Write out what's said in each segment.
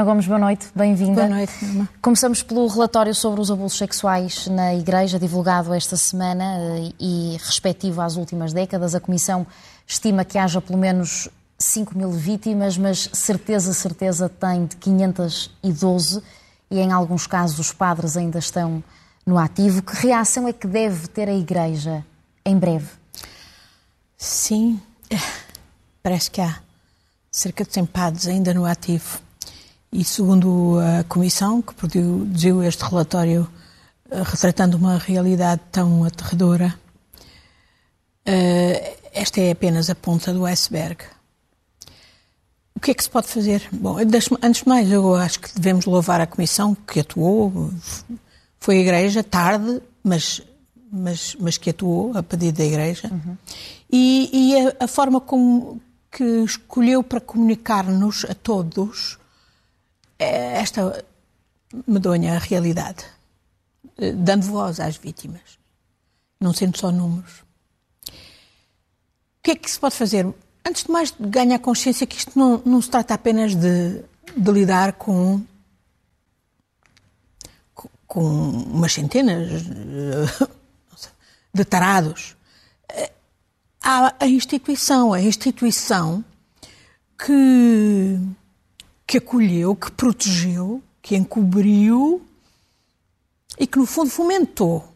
Ana Gomes, boa noite, bem-vinda. Boa noite, Norma. Começamos pelo relatório sobre os abusos sexuais na Igreja, divulgado esta semana eh, e respectivo às últimas décadas. A Comissão estima que haja pelo menos 5 mil vítimas, mas certeza, certeza tem de 512 e em alguns casos os padres ainda estão no ativo. Que reação é que deve ter a Igreja em breve? Sim, parece que há cerca de 100 padres ainda no ativo. E segundo a Comissão, que produziu este relatório eh, retratando uma realidade tão aterradora, eh, esta é apenas a ponta do iceberg. O que é que se pode fazer? Bom, antes de mais, eu acho que devemos louvar a Comissão que atuou. Foi a Igreja, tarde, mas, mas, mas que atuou a pedido da Igreja. Uhum. E, e a, a, forma como que escolheu para comunicar-nos a todos esta medonha realidade, eh, dando voz às vítimas, não sendo só números. O que é que se pode fazer? Antes de mais, ganhar consciência que isto não, não se trata apenas de, de lidar com com umas centenas eh, de tarados. Eh, há a instituição, a instituição que que acolheu, que protegeu, que encobriu e que, no fundo, fomentou.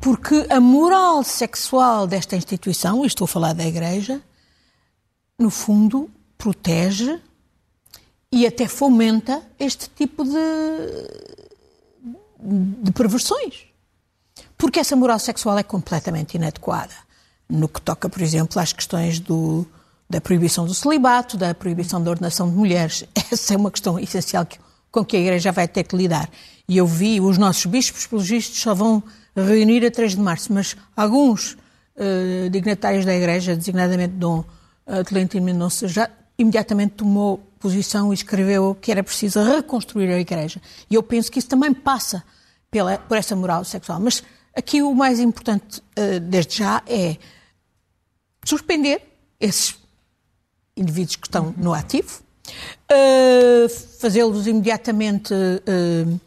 Porque a moral sexual desta instituição, e estou a falar da Igreja, no fundo, protege e até fomenta este tipo de, de perversões. Porque essa moral sexual é completamente inadequada. No que toca, por exemplo, às questões do, da proibição do celibato, da proibição da ordenação de mulheres. Essa é uma questão essencial que, com que a Igreja vai ter que lidar. E eu vi, os nossos bispos, pelos vistos, só vão reunir a 3 de março, mas alguns uh, dignatários da Igreja, designadamente Dom uh, Tolentino Mendonça, já imediatamente tomou posição e escreveu que era preciso reconstruir a Igreja. E eu penso que isso também passa pela, por essa moral sexual. Mas aqui o mais importante, uh, desde já, é suspender esses indivíduos que estão no ativo, uh, fazê-los imediatamente uh, uh,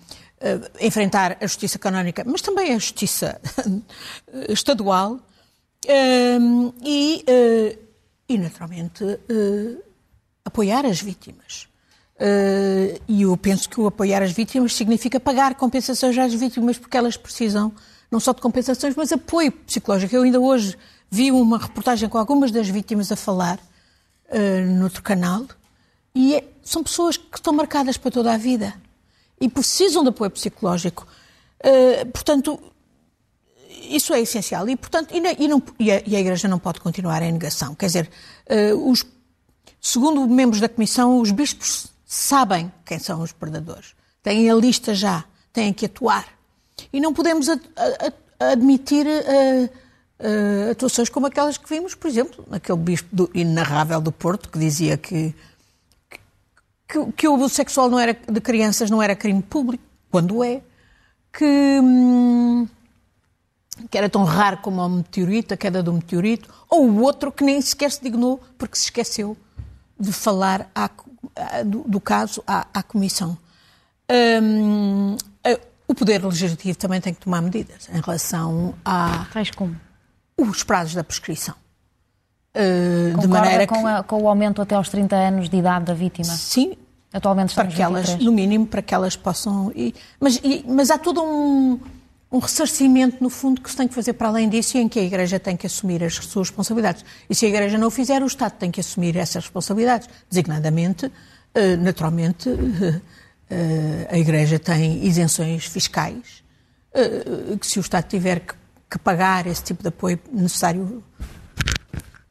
enfrentar a justiça canónica, mas também a justiça estadual e, e, naturalmente, apoiar as vítimas. e eu penso que o apoiar as vítimas significa pagar compensações às vítimas, porque elas precisam não só de compensações, mas apoio psicológico. Eu ainda hoje vi uma reportagem com algumas das vítimas a falar uh, noutro canal, e é, são pessoas que estão marcadas para toda a vida e precisam de apoio psicológico. Uh, portanto, isso é essencial. E, portanto, e, e, não, e, a, e, a, Igreja não pode continuar em negação. Quer dizer, uh, os, segundo membros da Comissão, os bispos sabem quem são os predadores. Têm a lista já, têm que atuar. E não podemos ad, ad, admitir. Uh, uh, atuações como aquelas que vimos, por exemplo, naquele bispo do, inarrável do Porto, que dizia que, que, que o abuso sexual não era, de crianças não era crime público, quando é, que, hum, que era tão raro como o meteorito, a queda do meteorito, ou o outro que nem sequer se dignou porque se esqueceu de falar à, do, do, caso à, à Comissão. Hum, o Poder Legislativo também tem que tomar medidas em relação a. Tais como? Os prazos da prescrição. Uh, de maneira com, que... a, com o aumento até aos 30 anos de idade da vítima? Sim. Atualmente para que elas, no mínimo, para que elas possam. E, mas, e, mas há todo um, um ressarcimento, no fundo, que se tem que fazer para além disso e em que a Igreja tem que assumir as suas responsabilidades. E se a Igreja não o fizer, o Estado tem que assumir essas responsabilidades. Designadamente, uh, naturalmente, uh, a Igreja tem isenções fiscais, que se o Estado tiver que que pagar esse tipo de apoio necessário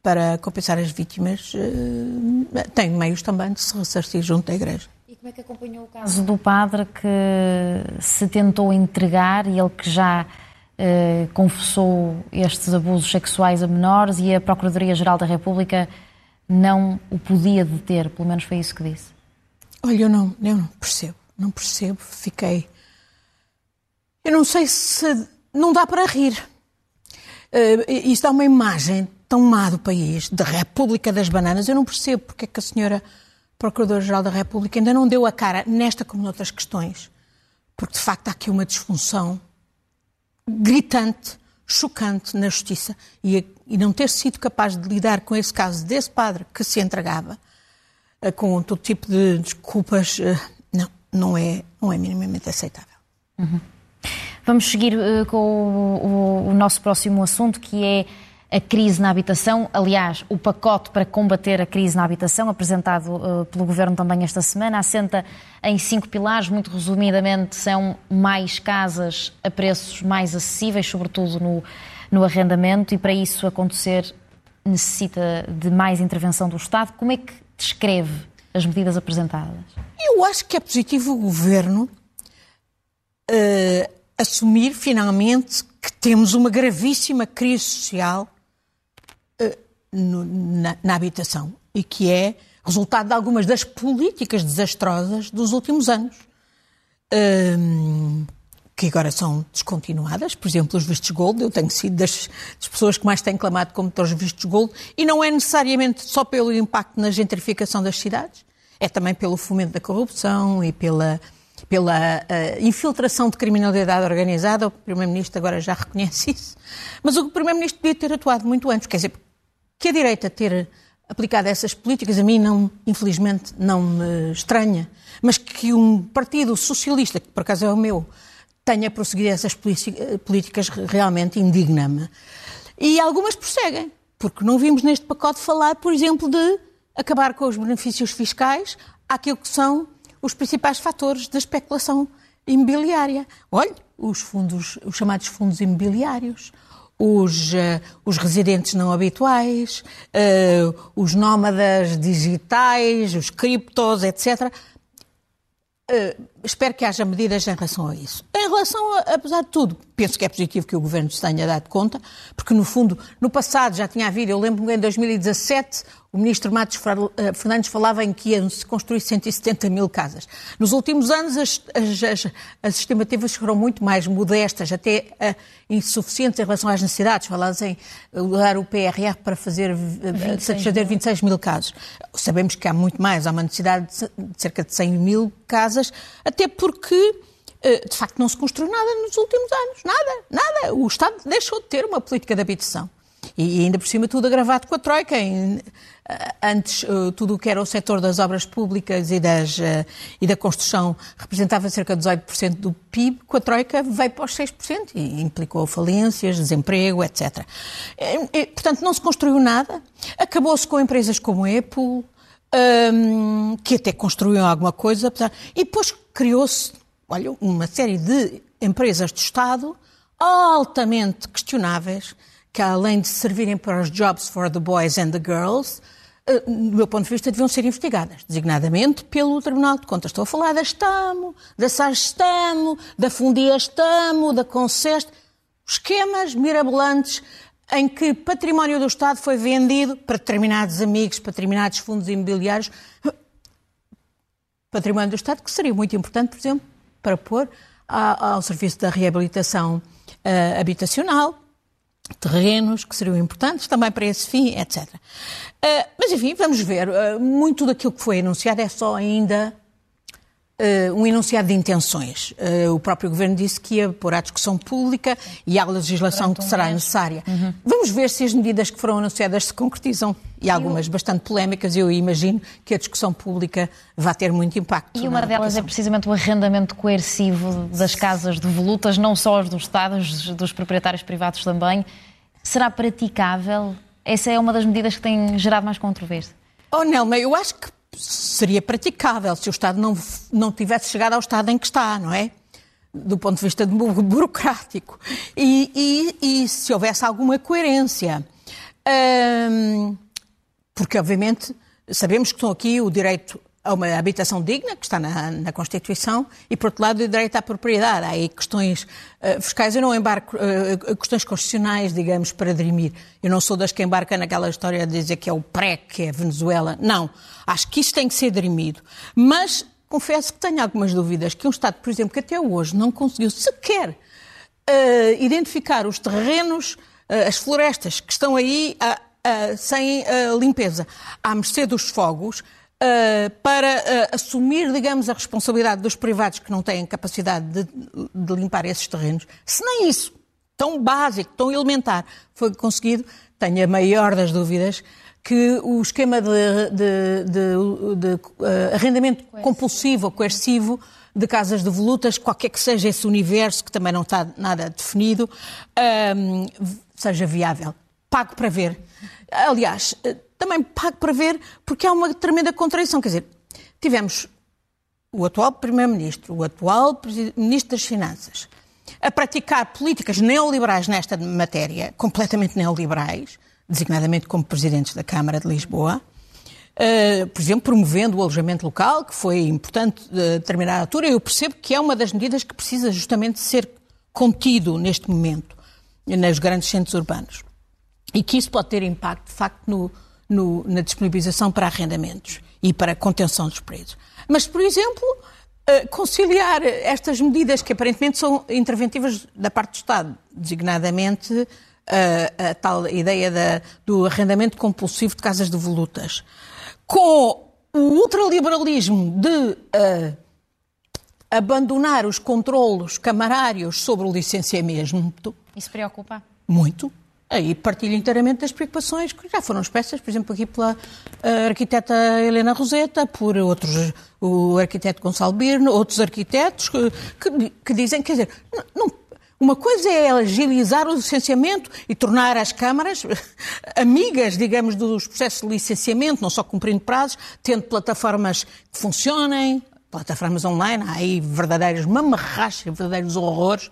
para compensar as vítimas, eh, tem meios também de se ressarcir junto da Igreja. E como é que acompanhou o caso do padre que se tentou entregar e ele que já eh, confessou estes abusos sexuais a menores e a Procuradoria-Geral da República não o podia deter, pelo menos foi isso que disse? Olha, eu não, eu não percebo, não percebo, fiquei... Eu não sei se não dá para rir. Uh, isto dá uma imagem tão má do país, da República das Bananas. Eu não percebo porque é que a senhora Procurador-Geral da República ainda não deu a cara nesta como noutras questões, porque de facto há aqui uma disfunção gritante, chocante na Justiça e, e não ter sido capaz de lidar com esse caso desse padre que se entregava eh, com todo tipo de desculpas, eh, não, não é, não é minimamente aceitável. Uhum. Vamos seguir uh, com o, o, o, nosso próximo assunto, que é a crise na habitação. Aliás, o pacote para combater a crise na habitação, apresentado uh, pelo Governo também esta semana, assenta em cinco pilares. Muito resumidamente, são mais casas a preços mais acessíveis, sobretudo no, no arrendamento, e para isso acontecer necessita de mais intervenção do Estado. Como é que descreve as medidas apresentadas? Eu acho que é positivo o Governo uh, assumir finalmente que temos uma gravíssima crise social uh, no, na, na, habitação e que é resultado de algumas das políticas desastrosas dos últimos anos. Uh, que agora são descontinuadas, por exemplo, os vistos gold. Eu tenho sido das, das pessoas que mais têm clamado como os vistos gold, e não é necessariamente só pelo impacto na gentrificação das cidades, é também pelo fomento da corrupção e pela pela uh, infiltração de criminalidade organizada. O Primeiro-Ministro agora já reconhece isso. Mas o Primeiro-Ministro podia ter atuado muito antes. Quer dizer, que a direita ter aplicado essas políticas, a mim, não, infelizmente, não me estranha. Mas que um partido socialista, que por acaso é o meu, tenha prosseguido essas políticas realmente indigna-me. E algumas prosseguem, porque não vimos neste pacote falar, por exemplo, de acabar com os benefícios fiscais àquilo que são os principais fatores da especulação imobiliária. Olhe, os fundos, os chamados fundos imobiliários, os, uh, os residentes não habituais, uh, os nómadas digitais, os criptos, etc. Uh, espero que haja medidas em relação a isso. Em relação, a, apesar de tudo, penso que é positivo que o Governo se tenha dado conta, porque no fundo, no passado já tinha havido, eu lembro-me em 2017, o ministro Matos eh, Fernandes falava em que iam-se construir 170 mil casas. Nos últimos anos, as, as, as, estimativas foram muito mais modestas, até uh, insuficientes em relação às necessidades. Falava em usar o PRR para fazer, uh, satisfazer 26 mil casas. Sabemos que há muito mais, há uma necessidade de cerca de 100 mil casas, até porque de facto não se construiu nada nos últimos anos. Nada, nada. O Estado deixou de ter uma política de habitação. E ainda por cima tudo agravado com a Troika. Eh, antes, eh, tudo o que era o setor das obras públicas e, das, eh, e da construção representava cerca de 18% do PIB, com a Troika veio para os 6% e implicou falências, desemprego, etc. E, portanto, não se construiu nada. Acabou-se com empresas como a Apple, um, que até construíam alguma coisa, apesar... e depois criou-se, olha, uma série de empresas do Estado altamente questionáveis, que além de servirem para os jobs for the boys and the girls, eh, do meu ponto de vista, deviam ser investigadas, designadamente pelo Tribunal de Contas. Estou a falar da Estamo, da Sarstamo, da Fundia Estamo, da Conceste, esquemas mirabolantes em que património do Estado foi vendido para determinados amigos, para determinados fundos imobiliários. Património do Estado que seria muito importante, por exemplo, para pôr ao serviço da reabilitação uh, habitacional, terrenos que seriam importantes também para esse fim, etc. Uh, mas enfim, vamos ver. Uh, muito daquilo que foi anunciado é só ainda uh, um enunciado de intenções. o próprio Governo disse que ia pôr à discussão pública e à legislação que será necessária. Uhum. Vamos ver se as medidas que foram anunciadas se concretizam e algumas bastante polémicas. Eu imagino que a discussão pública vai ter muito impacto. E uma delas é precisamente o arrendamento coercivo das casas de volutas, não só as do Estado, dos proprietários privados também. Será praticável? Essa é uma das medidas que tem gerado mais controvérsia. Oh, Nelma, eu acho que seria praticável se o Estado não, não tivesse chegado ao estado em que está, não é? Do ponto de vista burocrático. E, e, e se houvesse alguma coerência. Hum, porque, obviamente, sabemos que estão aqui o direito a uma habitação digna, que está na, na, Constituição, e, por outro lado, o direito à propriedade. Há aí questões uh, fiscais. Eu não embarco uh, questões constitucionais, digamos, para dirimir. Eu não sou das que embarca naquela história de dizer que é o pré, que é Venezuela. Não. Acho que isso tem que ser dirimido. Mas confesso que tenho algumas dúvidas que um Estado, por exemplo, que até hoje não conseguiu sequer uh, identificar os terrenos, as florestas que estão aí sem limpeza, à mercê dos fogos, uh, para uh, assumir, digamos, a responsabilidade dos privados que não têm capacidade de, de, limpar esses terrenos. Se nem isso, tão básico, tão elementar, foi conseguido, tenho a maior das dúvidas que o esquema de, de, de, uh, arrendamento compulsivo ou coercivo de casas de volutas, qualquer que seja esse universo, que também não está nada definido, um, seja viável. Pago para ver. Aliás, também pago para ver, porque há uma tremenda contradição. Quer dizer, tivemos o atual Primeiro-Ministro, o atual Ministro das Finanças, a praticar políticas neoliberais nesta matéria, completamente neoliberais, designadamente como presidentes da Câmara de Lisboa, uh, por exemplo, promovendo o alojamento local, que foi importante a determinada altura. Eu percebo que é uma das medidas que precisa justamente ser contido neste momento nos grandes centros urbanos. E que isso pode ter impacto, de facto, no, no, na disponibilização para arrendamentos e para contenção dos preços. Mas, por exemplo, uh, conciliar estas medidas que aparentemente são interventivas da parte do Estado, designadamente uh, a tal ideia da, do arrendamento compulsivo de casas de volutas, com o ultraliberalismo de uh, abandonar os controlos camarários sobre o licenciamento. Isso preocupa? Muito. Aí partilho inteiramente das preocupações que já foram expressas, por exemplo, aqui pela uh, arquiteta Helena Roseta, por outros, o arquiteto Gonçalo Birno, outros arquitetos que, que, que dizem, quer dizer, não, uma coisa é agilizar o licenciamento e tornar as câmaras amigas, digamos, dos processos de licenciamento, não só cumprindo prazos, tendo plataformas que funcionem, plataformas online, há aí verdadeiros mamarrachos, verdadeiros horrores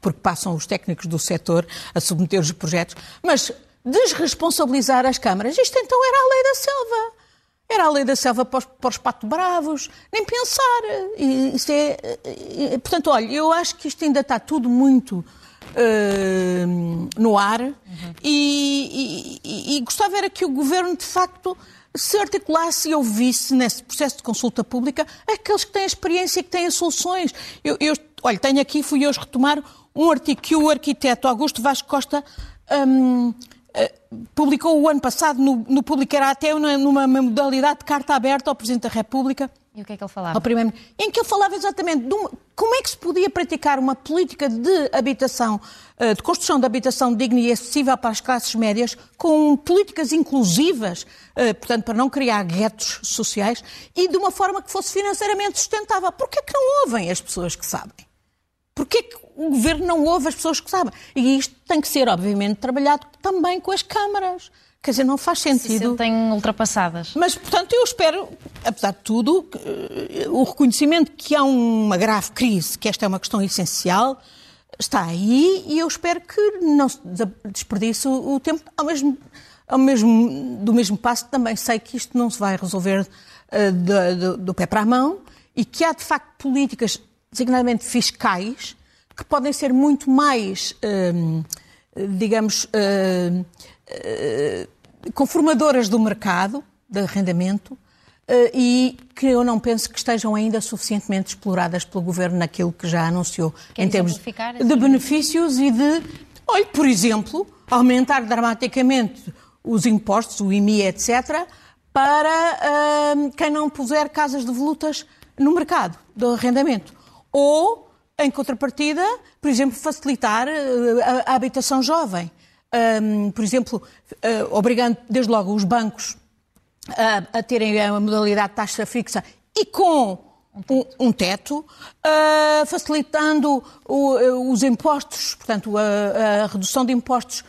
porque passam os técnicos do setor a submeter os projetos, mas desresponsabilizar as câmaras, isto então era a lei da selva. Era a lei da selva para os, para os pato bravos, nem pensar. E, isso é, e, portanto, olha, eu acho que isto ainda está tudo muito uh, no ar uhum. e, e, e, gostava era que o governo, de facto, se articulasse e ouvisse nesse processo de consulta pública aqueles que têm experiência e que têm soluções. Eu, eu olha, tenho aqui, fui hoje retomar um artigo que o arquiteto Augusto Vasco Costa um, eh, publicou o ano passado, no, no Publicará até numa modalidade de carta aberta ao Presidente da República. E o que é que ele falava? Ao primeiro, em que ele falava exatamente de uma, como é que se podia praticar uma política de habitação, eh, de construção de habitação digna e acessível para as classes médias, com políticas inclusivas, eh, portanto, para não criar guetos sociais, e de uma forma que fosse financeiramente sustentável. Porquê é que não ouvem as pessoas que sabem? Porquê que o governo não ouve as pessoas que sabem? E isto tem que ser, obviamente, trabalhado também com as câmaras. Quer dizer, não faz sentido. Se tem ultrapassadas. Mas, portanto, eu espero, apesar de tudo, eh, o reconhecimento que há uma grave crise, que esta é uma questão essencial, está aí e eu espero que não se desperdice o tempo. Ao mesmo, ao mesmo, do mesmo passo, também sei que isto não se vai resolver uh, do, do, do pé para a mão e que há, de facto, políticas designadamente fiscais, que podem ser muito mais, hum, digamos, hum, hum, conformadoras do mercado de arrendamento e que eu não penso que estejam ainda suficientemente exploradas pelo Governo naquilo que já anunciou em termos de benefícios e de, olha, por exemplo, aumentar dramaticamente os impostos, o IMI, etc., para quem não puser casas de volutas no mercado do arrendamento ou, em contrapartida, por exemplo, facilitar eh, a, a habitação jovem. Um, por exemplo, uh, obrigando desde logo os bancos a, a terem a modalidade de taxa fixa e com um, um teto, uh, facilitando o, os impostos, portanto, a, a redução de impostos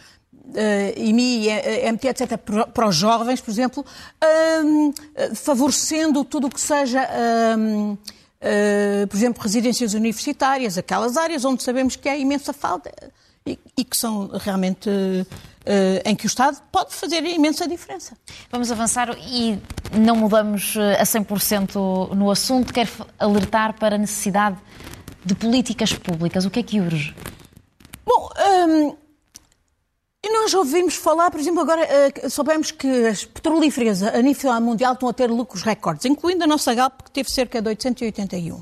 uh, IMI, MT, etc., para os jovens, por exemplo, uh, favorecendo tudo o que seja. Uh, uh, por exemplo, residências universitárias, aquelas áreas onde sabemos que há imensa falta e, e que são realmente uh, em que o Estado pode fazer imensa diferença. Vamos avançar e não mudamos a 100% no assunto. Quero alertar para a necessidade de políticas públicas. O que é que urge? Bom, um, e nós ouvimos falar, por exemplo, agora uh, soubemos que as petrolíferas a nível mundial estão a ter lucros recordes, incluindo a nossa Galp, que teve cerca de 881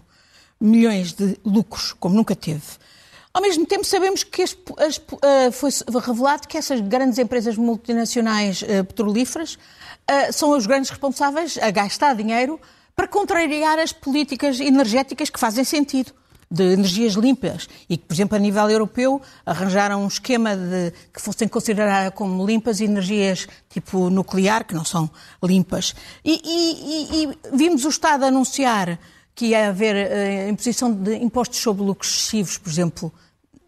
milhões de lucros, como nunca teve. Ao mesmo tempo, sabemos que as, as, uh, foi revelado que essas grandes empresas multinacionais uh, petrolíferas são os grandes responsáveis a gastar dinheiro para contrariar as políticas energéticas que fazem sentido de energias limpas e que, por exemplo, a nível europeu arranjaram um esquema de que fossem consideradas como limpas energias tipo nuclear, que não são limpas. E, e, e vimos o Estado anunciar que ia haver uh, imposição de impostos sobre lucros excessivos, por exemplo,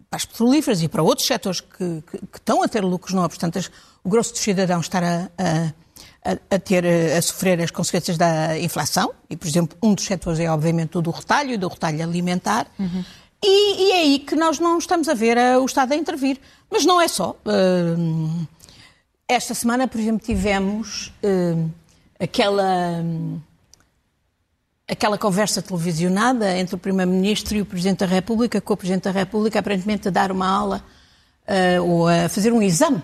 para as petrolíferas e para outros setores que, que, que estão a ter lucros não obstante o grosso dos cidadãos estar a, a, a, ter, a sofrer as consequências da inflação, e, por exemplo, um dos setores é, obviamente, o do retalho e do retalho alimentar, uhum. e, e, é aí que nós não estamos a ver o Estado a intervir. Mas não é só. Uh, esta semana, por exemplo, tivemos uh, aquela aquela conversa televisionada entre o Primeiro-Ministro e o Presidente da República, com o Presidente da República aparentemente a dar uma aula uh, ou a fazer um exame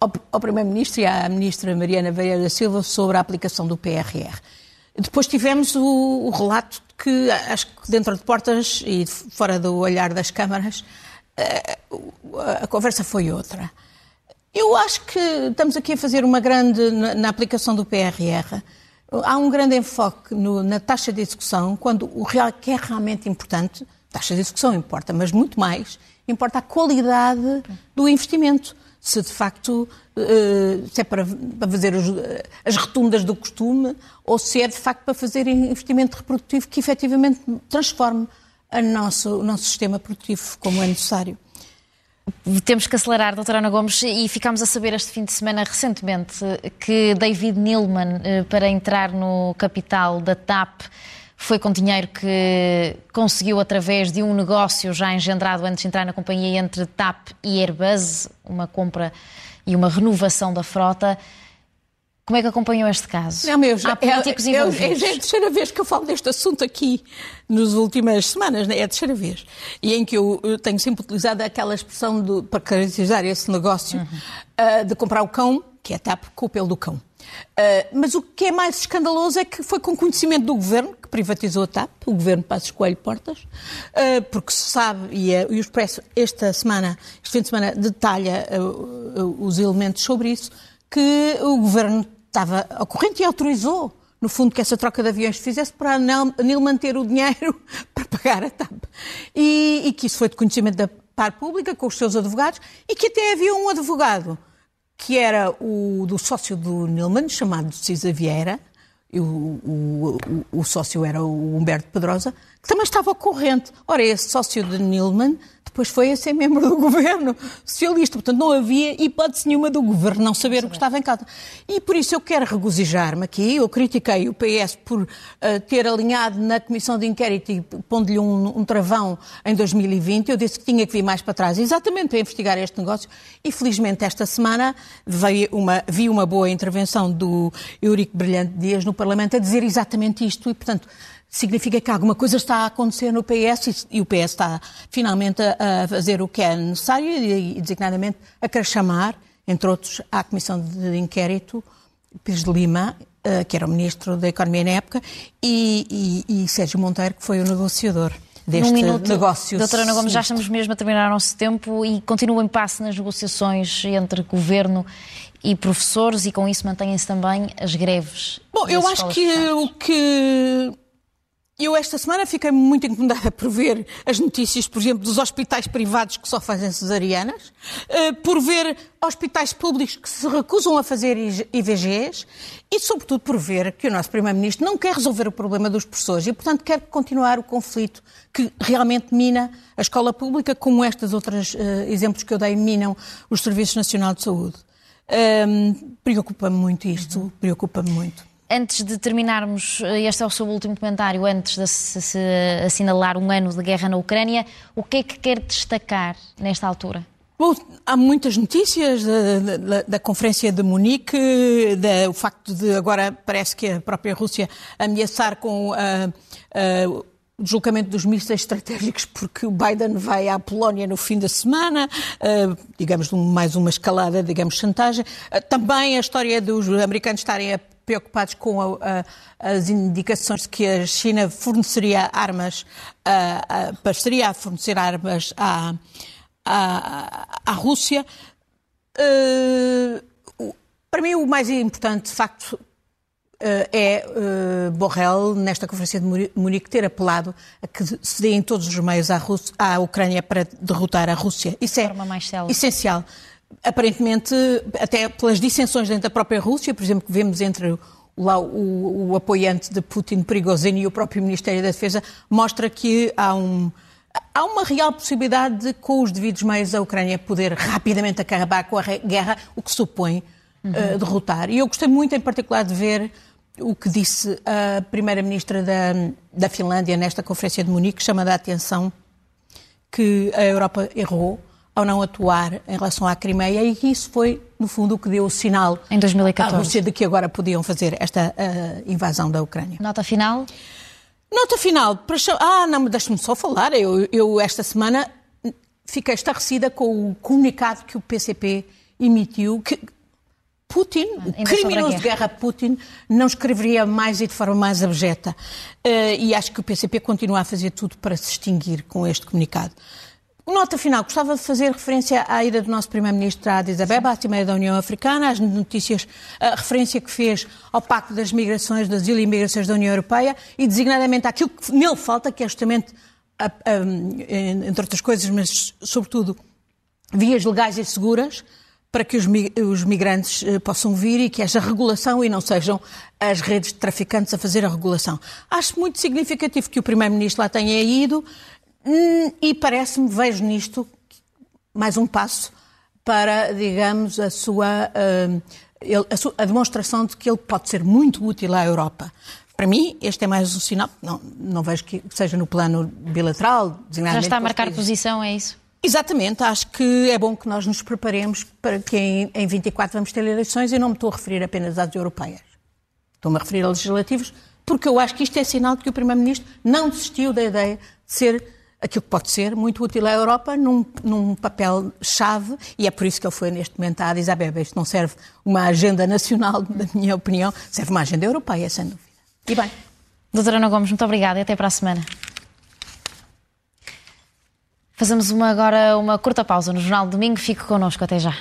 ao, Primeiro-Ministro e à Ministra Mariana Vieira da Silva sobre a aplicação do PRR. Depois tivemos o, o relato que, acho que dentro de portas e fora do olhar das câmaras, uh, a conversa foi outra. Eu acho que estamos aqui a fazer uma grande, na, na aplicação do PRR, Há um grande enfoque no, na taxa de execução, quando o real, que é realmente importante, taxa de execução importa, mas muito mais, importa a qualidade do investimento. Se de facto eh, se é para, fazer as retundas do costume ou se é de facto para fazer investimento reprodutivo que efetivamente transforme o nosso, o nosso sistema produtivo como é necessário. Temos que acelerar, doutora Ana Gomes, e ficámos a saber este fim de semana recentemente que David Neilman, eh, para entrar no capital da TAP, foi com dinheiro que conseguiu através de um negócio já engendrado antes de entrar na companhia entre TAP e Airbus, uma compra e uma renovação da frota. Como é que acompanhou este caso? Não, meu, Há políticos é, envolvidos. É, é, a terceira vez que eu falo deste assunto aqui nas últimas semanas, né? é a terceira vez. E em que eu, eu tenho sempre utilizado aquela expressão do, para caracterizar esse negócio uhum. uh, de comprar o cão, que é TAP, com o pelo do cão. Uh, mas o que é mais escandaloso é que foi com conhecimento do governo que privatizou a TAP, o governo Passos Coelho Portas, uh, porque se sabe, e, e o Expresso esta semana, este fim de semana, detalha os elementos sobre isso, que o governo estava ao corrente e autorizou, no fundo, que essa troca de aviões se fizesse para a manter o dinheiro para pagar a TAP. E, e, que isso foi de conhecimento da par pública, com os seus advogados, e que até havia um advogado que era o do sócio do Nilman, chamado Cisa Vieira, o, o, o, o, sócio era o Humberto Pedrosa, que também estava ao corrente. Ora, esse sócio de Nilman depois foi a ser membro do governo socialista. Portanto, não havia hipótese nenhuma do governo não saber o que estava em casa. E por isso eu quero regozijar-me aqui. Eu critiquei o PS por uh, ter alinhado na comissão de inquérito e pondo-lhe um, um, travão em 2020. Eu disse que tinha que vir mais para trás, exatamente para investigar este negócio. E felizmente esta semana veio uma, vi uma boa intervenção do Eurico Brilhante Dias no Parlamento a dizer exatamente isto. E, portanto, significa que alguma coisa está a acontecer no PS e, o PS está finalmente a, fazer o que é necessário e, designadamente, a querer chamar, entre outros, à Comissão de Inquérito, Pires de Lima, eh, que era o Ministro da Economia na época, e, e, e Sérgio Monteiro, que foi o negociador deste minuto, negócio. Doutora Ana Gomes, já estamos mesmo a terminar o nosso tempo e continua em passe nas negociações entre governo e professores e com isso mantêm-se também as greves. Bom, eu acho que o que eu esta semana fiquei muito incomodada por ver as notícias, por exemplo, dos hospitais privados que só fazem cesarianas, eh, por ver hospitais públicos que se recusam a fazer IVGs e, sobretudo, por ver que o nosso Primeiro-Ministro não quer resolver o problema dos professores e, portanto, quer continuar o conflito que realmente mina a escola pública, como estes outros uh, exemplos que eu dei minam os Serviços Nacional de Saúde. Um, preocupa-me muito isto, preocupa-me muito. Antes de terminarmos, eh, este é o seu último comentário, antes de se assinalar um ano de guerra na Ucrânia, o que é que quer destacar nesta altura? Bom, há muitas notícias da, da, da Conferência de Munique, da, o facto de agora parece que a própria Rússia ameaçar com uh, uh, o deslocamento dos mísseis estratégicos, porque o Biden vai à Polónia no fim da semana, digamos, mais uma escalada, digamos, chantagem. também a história dos americanos estarem a preocupados com a, a, as indicações de que a China forneceria armas, a, passaria a fornecer armas à, à, à Rússia. Uh, Para mim, o mais importante, de facto, eh, é uh, Borrell, nesta Conferência de Munique, ter apelado a que se deem todos os meios à, Rússia, à Ucrânia para derrotar a Rússia. Isso é essencial. Aparentemente, até pelas dissensões dentro da própria Rússia, por exemplo, que vemos entre lá o, o, apoiante de Putin, Prigozhin, e o próprio Ministério da Defesa, mostra que há, um, há uma real possibilidade de, com os devidos meios, a Ucrânia poder rapidamente acabar com a guerra, o que supõe uhum. uh, derrotar. E eu gostei muito, em particular, de ver o que disse a Primeira-Ministra da, da Finlândia nesta Conferência de Munique, chamando a atenção que a Europa errou ao não atuar em relação à Crimeia e isso foi, no fundo, o que deu o sinal em 2014. à Rússia de que agora podiam fazer esta uh, invasão da Ucrânia. Nota final? Nota final. Para... Ah, não, deixe-me só falar. Eu, eu, esta semana, fiquei estarrecida com o comunicado que o PCP emitiu, que Putin, o criminoso de guerra Putin, não escreveria mais e de forma mais abjeta. Uh, e acho que o PCP continua a fazer tudo para se extinguir com este comunicado. Nota final, gostava de fazer referência à ida do nosso Primeiro-Ministro a Addis Abeba, à Cimeira da União Africana, às notícias, a referência que fez ao Pacto das Migrações, das Asilo e Imigrações da União Europeia e designadamente àquilo que nele falta, que é justamente, entre outras coisas, mas sobretudo, vias legais e seguras, para que os, migrantes eh, possam vir e que haja regulação e não sejam as redes de traficantes a fazer a regulação. Acho muito significativo que o Primeiro-Ministro lá tenha ido e parece-me, vejo nisto, mais um passo para, digamos, a sua, hum, a, sua, a demonstração de que ele pode ser muito útil à Europa. Para mim, este é mais um sinal. Não, não vejo que seja no plano bilateral. Já está a marcar posição, é isso? Exatamente, acho que é bom que nós nos preparemos para que em, em 24 vamos ter eleições e não me estou a referir apenas às europeias. Estou-me a referir a legislativos, porque eu acho que isto é sinal de que o Primeiro-Ministro não desistiu da ideia de ser aquilo que pode ser muito útil à Europa num, num papel-chave, e é por isso que ele foi neste momento à Addis Abeba. Isto não serve uma agenda nacional, na minha opinião, serve uma agenda europeia, sem dúvida. E bem. Doutora Ana Gomes, muito obrigada e até para a semana. Fazemos uma, agora uma curta pausa no Jornal de Domingo. Fique connosco, até já.